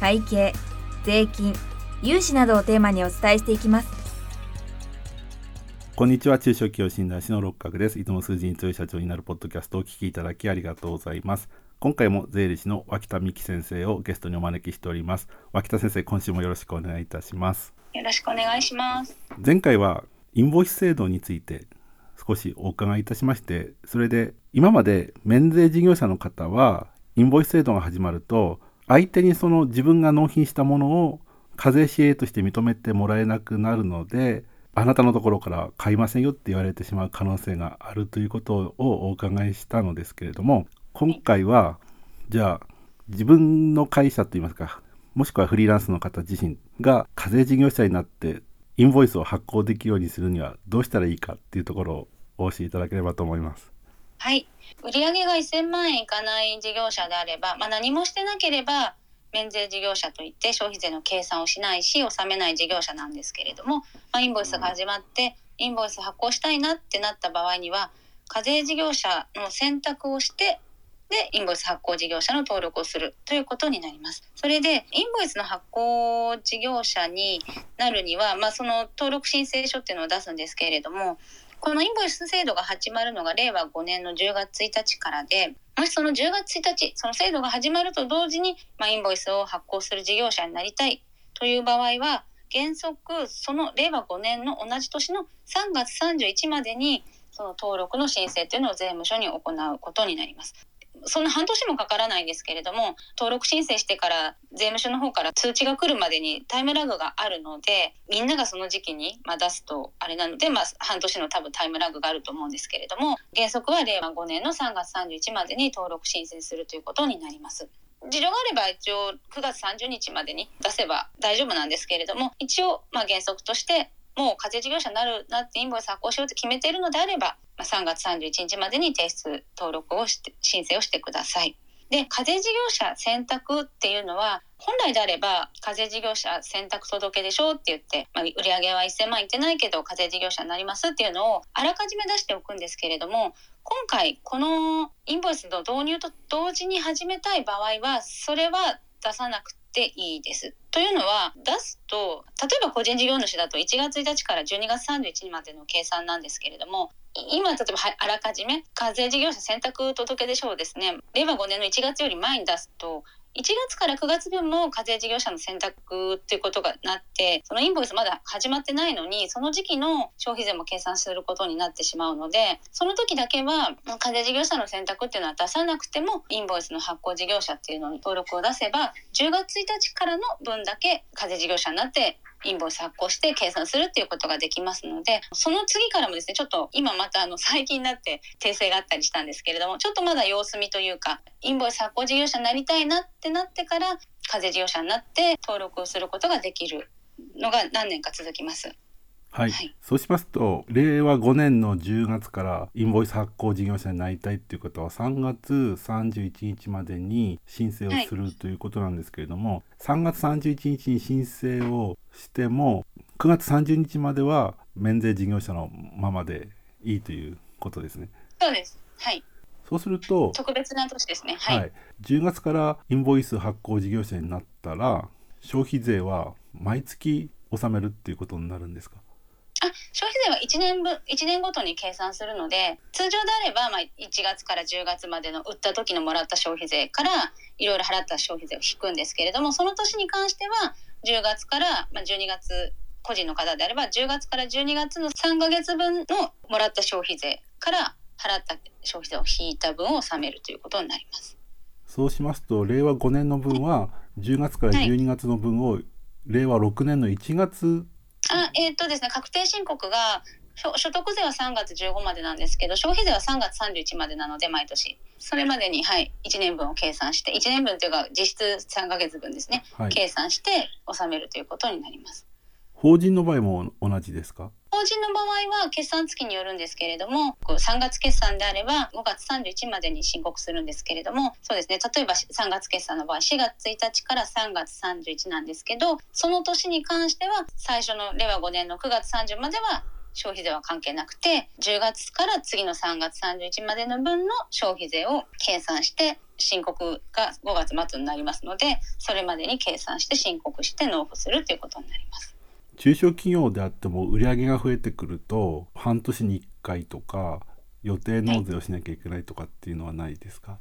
会計税金融資などをテーマにお伝えしていきます。こんにちは。中小企業診断士の六角です。いつも数字に強い社長になるポッドキャストをお聞きいただきありがとうございます。今回も税理士の脇田美希先生をゲストにお招きしております。脇田先生今週もよろしくお願いいたします。よろしくお願いします。前回はインボイス制度について少しお伺いいたしましてそれで今まで免税事業者の方はインボイス制度が始まると相手にその自分が納品したものを課税紙幣として認めてもらえなくなるのであなたのところから買いませんよって言われてしまう可能性があるということをお伺いしたのですけれども今回はじゃあ自分の会社といいますかもしくはフリーランスの方自身が課税事業者になってインボイスを発行できるようにするにはどうしたらいいかっていうところをお教えいただければと思います。はい売上が1000万円いかない事業者であれば、まあ、何もしてなければ免税事業者といって消費税の計算をしないし納めない事業者なんですけれども、まあ、インボイスが始まってインボイス発行したいなってなった場合には課税事業者の選択をしてでインボイス発行事業者の登録をするということになります。それでインボイスの発行事業者になるには、まあ、その登録申請書っていうのを出すんですけれどもこのインボイス制度が始まるのが令和5年の10月1日からで、もしその10月1日、その制度が始まると同時に、まあ、インボイスを発行する事業者になりたいという場合は、原則、その令和5年の同じ年の3月31日までに、その登録の申請というのを税務署に行うことになります。そんな半年もかからないんですけれども登録申請してから税務署の方から通知が来るまでにタイムラグがあるのでみんながその時期に、まあ、出すとあれなので、まあ、半年の多分タイムラグがあると思うんですけれども原則は令和5年の3月31日までに登録申請するということになります。事情があれば一応9月30日までに出せば大丈夫なんですけれども一応まあ原則としてもう課税事業者になるなってインボイス発行しようと決めているのであればま3月31日までに提出登録をして申請をしてください。で課税事業者選択っていうのは本来であれば課税事業者選択届でしょうって言って、まあ、売上は1000万いってないけど課税事業者になりますっていうのをあらかじめ出しておくんですけれども今回このインボイスの導入と同時に始めたい場合はそれは出さなくていいです。というのは出すと例えば個人事業主だと1月1日から12月31日までの計算なんですけれども今例えばあらかじめ課税事業者選択届出書をですね令和5年の1月より前に出すと1月から9月分も課税事業者の選択っていうことがなってそのインボイスまだ始まってないのにその時期の消費税も計算することになってしまうのでその時だけは課税事業者の選択っていうのは出さなくてもインボイスの発行事業者っていうのに登録を出せば10月1日からの分だけ課税事業者になってインボイス発行して計算するっていうことができますのでその次からもですねちょっと今またあの最近になって訂正があったりしたんですけれどもちょっとまだ様子見というかインボイス発行事業者になりたいなってなってから課税事業者になって登録をすることができるのが何年か続きます。はい、はい、そうしますと令和5年の10月からインボイス発行事業者になりたいっていうことは3月31日までに申請をするということなんですけれども、はい、3月31日に申請をしても9月30日までは免税事業者のままでいいということですね。そうです。はい。そうすると特別な年ですね、はい、はい、10月からインボイス発行事業者になったら消費税は毎月納めるっていうことになるんですか？あ消費税は1年分1年ごとに計算するので通常であれば、まあ、1月から10月までの売った時のもらった消費税からいろいろ払った消費税を引くんですけれどもその年に関しては10月から、まあ、12月個人の方であれば10月から12月の3か月分のもらった消費税から払った消費税を引いた分を納めるということになります。そうしますと令和5年の分は10月から12月の分を令和6年の1月あえっ、ー、とですね確定申告が所所得税は3月15までなんですけど消費税は3月31までなので毎年。それまでに、はい、1年分を計算して1年分というか実質3ヶ月分ですね、はい。計算して納めるということになります。法人の場合も同じですか？法人の場合は決算月によるんですけれども3月決算であれば5月31までに申告するんですけれどもそうですね例えば3月決算の場合4月1日から3月31なんですけどその年に関しては最初の令和5年の9月30までは消費税は関係なくて10月から次の3月31までの分の消費税を計算して申告が5月末になりますのでそれまでに計算して申告して納付するということになります。中小企業であっても売り上げが増えてくると半年に1回とか予定納税をしなきゃいけないとかっていうのはないですか、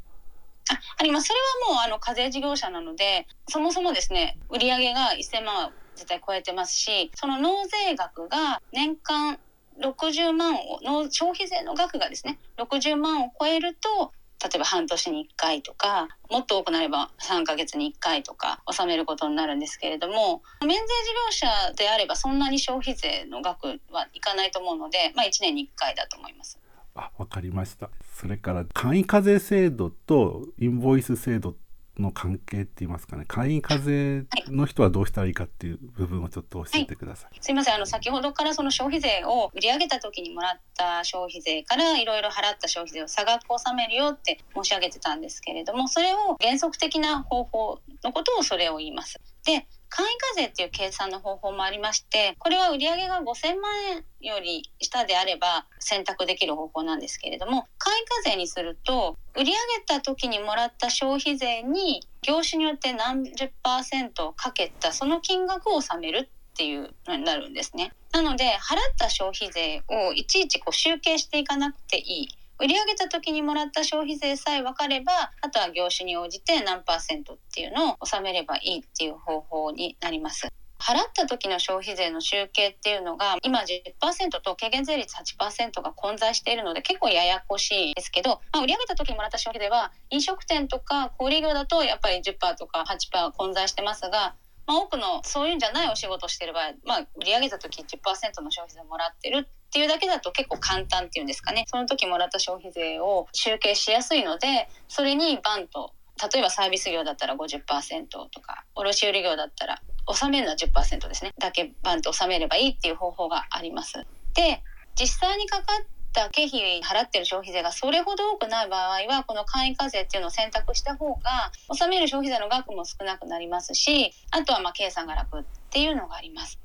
ああります。それはもうあの課税事業者なのでそもそもですね売上が1000万は絶対超えてますしその納税額が年間60万をの消費税の額がですね60万を超えると例えば半年に1回とかもっと多くなれば3ヶ月に1回とか納めることになるんですけれども免税事業者であればそんなに消費税の額はいかないと思うので、まあ、1年に1回だと思います。あわかりましたそれから簡易課税制度とインボイス制度の関係って言いますかね。簡易課税の人はどうしたらいいかっていう部分をちょっと教えてください、すいません。あの先ほどからその消費税を売り上げた時にもらった消費税からいろいろ払った消費税を差額を納めるよって申し上げてたんですけれどもそれを原則的な方法のことをそれを言います。で簡易課税っていう計算の方法もありましてこれは売上が5000万円より下であれば選択できる方法なんですけれども簡易課税にすると売り上げた時にもらった消費税に業種によって何十パーセントかけたその金額を納めるっていうのになるんですね。なので払った消費税をいちいちこう集計していかなくていい。売り上げた時にもらった消費税さえ分かればあとは業種に応じて何パーセントっていうのを納めればいいっていう方法になります。払った時の消費税の集計っていうのが今10%と軽減税率8%が混在しているので結構ややこしいですけど、まあ、売り上げた時にもらった消費税は飲食店とか小売業だとやっぱり10%とか8%混在してますが、まあ、多くのそういうんじゃないお仕事をしている場合、まあ、売り上げた時10%の消費税もらってるっていうだけだと結構簡単っていうんですかねその時もらった消費税を集計しやすいのでそれにバンと例えばサービス業だったら50%とか卸売業だったら納めるのは10%ですねだけバンと納めればいいっていう方法があります。で実際にかかった経費払ってる消費税がそれほど多くない場合はこの簡易課税っていうのを選択した方が納める消費税の額も少なくなりますしあとはまあ計算が楽っていうのがあります。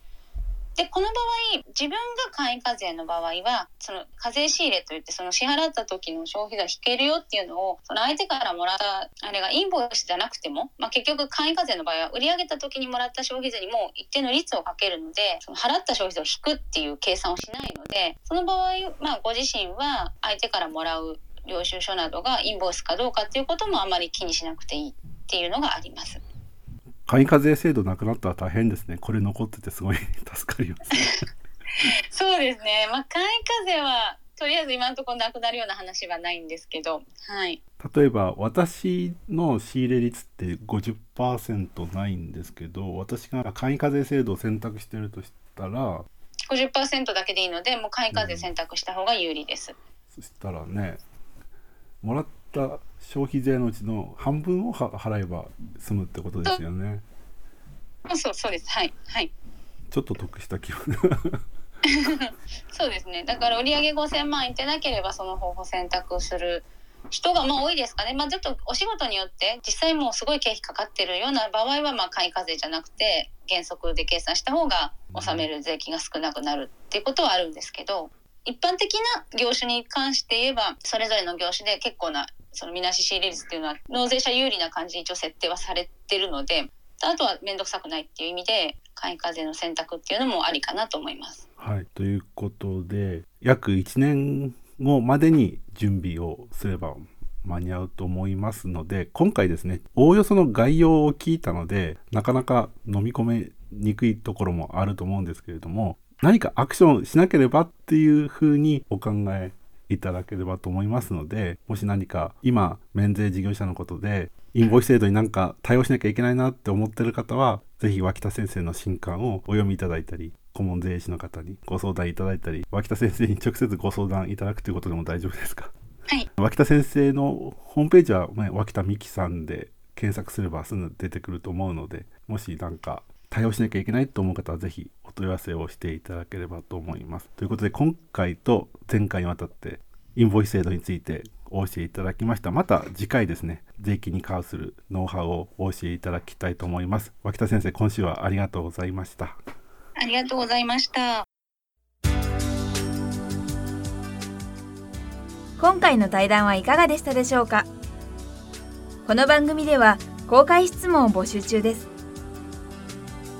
でこの場合自分が簡易課税の場合はその課税仕入れといってその支払った時の消費税引けるよっていうのをその相手からもらったあれがインボイスじゃなくても、まあ、結局簡易課税の場合は売り上げた時にもらった消費税にも一定の率をかけるのでその払った消費税を引くっていう計算をしないのでその場合、まあ、ご自身は相手からもらう領収書などがインボイスかどうかっていうこともあまり気にしなくていいっていうのがあります。簡易課税制度なくなったら大変ですね。これ残っててすごい 助かります、ね、そうですね、まあ、簡易課税はとりあえず今のところなくなるような話はないんですけど、はい、例えば私の仕入れ率って50%ないんですけど私が簡易課税制度を選択してるとしたら50%だけでいいのでもう簡易課税選択した方が有利です。そしたらねもらった消費税のうちの半分をは払えば済むってことですよね。そうそうです。はいはい。ちょっと得した気分。そうですね。だから売上5000万いってなければその方法選択する人がまあ多いですかね、まあ、ちょっとお仕事によって実際もうすごい経費かかってるような場合はまあ簡易課税じゃなくて原則で計算した方が納める税金が少なくなるっていうことはあるんですけど一般的な業種に関して言えばそれぞれの業種で結構なそのみなし仕入れ率っていうのは納税者有利な感じに一応設定はされてるのであとは面倒くさくないっていう意味で簡易課税の選択っていうのもありかなと思います。はいということで約1年後までに準備をすれば間に合うと思いますので今回ですねおおよその概要を聞いたのでなかなか飲み込めにくいところもあると思うんですけれども何かアクションしなければっていうふうにお考えいただければと思いますのでもし何か今免税事業者のことでインボイス制度になんか対応しなきゃいけないなって思ってる方は是非脇田先生の新刊をお読みいただいたり顧問税理士の方にご相談いただいたり脇田先生に直接ご相談いただくということでも大丈夫ですか？はい。脇田先生のホームページは、ね、脇田美希さんで検索すればすぐ出てくると思うのでもしなんか対応しなきゃいけないと思う方はぜひお問い合わせをしていただければと思います。ということで今回と前回にわたってインボイス制度についてお教えいただきました。また次回ですね、税金に関するノウハウをお教えいただきたいと思います。脇田先生、今週はありがとうございました。ありがとうございました。今回の対談はいかがでしたでしょうか？この番組では公開質問を募集中です